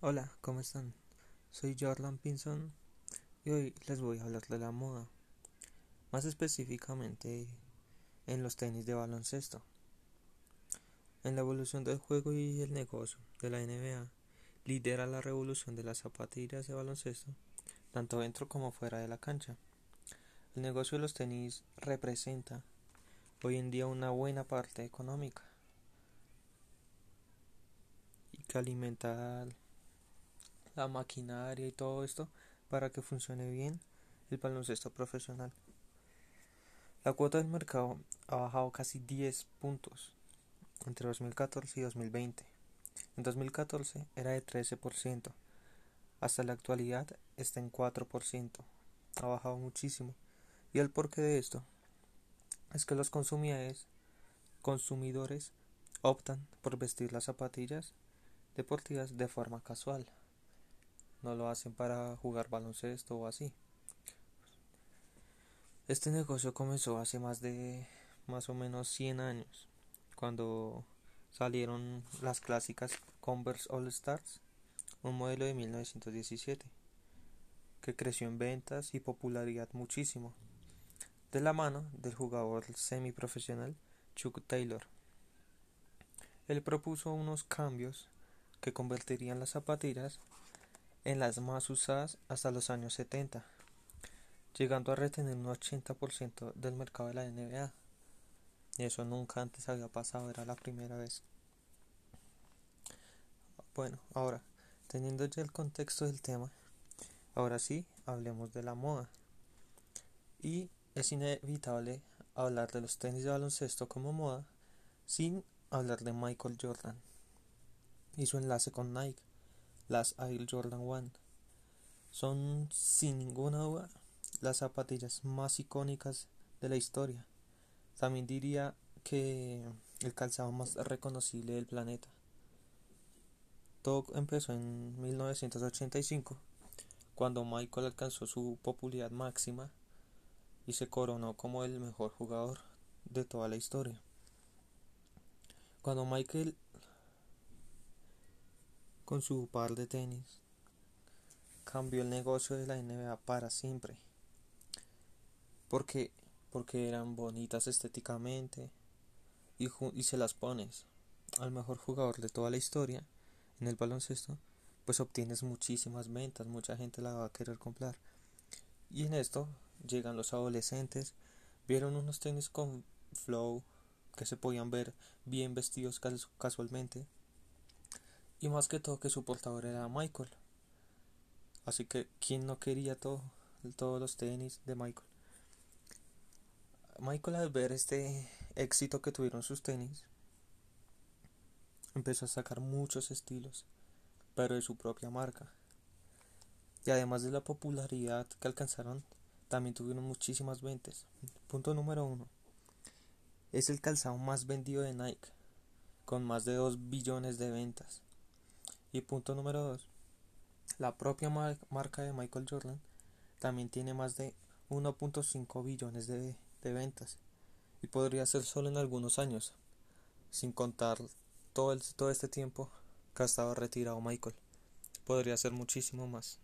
Hola, ¿cómo están? Soy Jordan Pinson y hoy les voy a hablar de la moda, más específicamente en los tenis de baloncesto. En la evolución del juego y el negocio de la NBA, lidera la revolución de las zapatillas de baloncesto, tanto dentro como fuera de la cancha. El negocio de los tenis representa hoy en día una buena parte económica y que alimenta la maquinaria y todo esto para que funcione bien el baloncesto profesional. La cuota del mercado ha bajado casi 10 puntos entre 2014 y 2020. En 2014 era de 13%, hasta la actualidad está en 4%. Ha bajado muchísimo. Y el porqué de esto es que los consumidores, consumidores optan por vestir las zapatillas deportivas de forma casual. No lo hacen para jugar baloncesto o así. Este negocio comenzó hace más de más o menos 100 años, cuando salieron las clásicas Converse All Stars, un modelo de 1917, que creció en ventas y popularidad muchísimo de la mano del jugador semiprofesional Chuck Taylor. Él propuso unos cambios que convertirían las zapatillas en las más usadas hasta los años 70, llegando a retener un 80% del mercado de la NBA. Y eso nunca antes había pasado, era la primera vez. Bueno, ahora, teniendo ya el contexto del tema, ahora sí, hablemos de la moda. Y es inevitable hablar de los tenis de baloncesto como moda sin hablar de Michael Jordan y su enlace con Nike, las Air Jordan 1. Son sin ninguna duda las zapatillas más icónicas de la historia. También diría que el calzado más reconocible del planeta. Todo empezó en 1985, cuando Michael alcanzó su popularidad máxima y se coronó como el mejor jugador de toda la historia. Cuando Michael con su par de tenis cambió el negocio de la NBA para siempre. Porque porque eran bonitas estéticamente y, y se las pones al mejor jugador de toda la historia en el baloncesto, pues obtienes muchísimas ventas, mucha gente la va a querer comprar. Y en esto llegan los adolescentes, vieron unos tenis con flow que se podían ver bien vestidos casualmente y más que todo que su portador era Michael. Así que quién no quería todo, todos los tenis de Michael. Michael al ver este éxito que tuvieron sus tenis empezó a sacar muchos estilos, pero de su propia marca. Y además de la popularidad que alcanzaron, también tuvieron muchísimas ventas. Punto número uno. Es el calzado más vendido de Nike, con más de 2 billones de ventas. Y punto número dos. La propia marca de Michael Jordan también tiene más de 1.5 billones de, de ventas. Y podría ser solo en algunos años, sin contar todo, el, todo este tiempo que ha estado retirado Michael. Podría ser muchísimo más.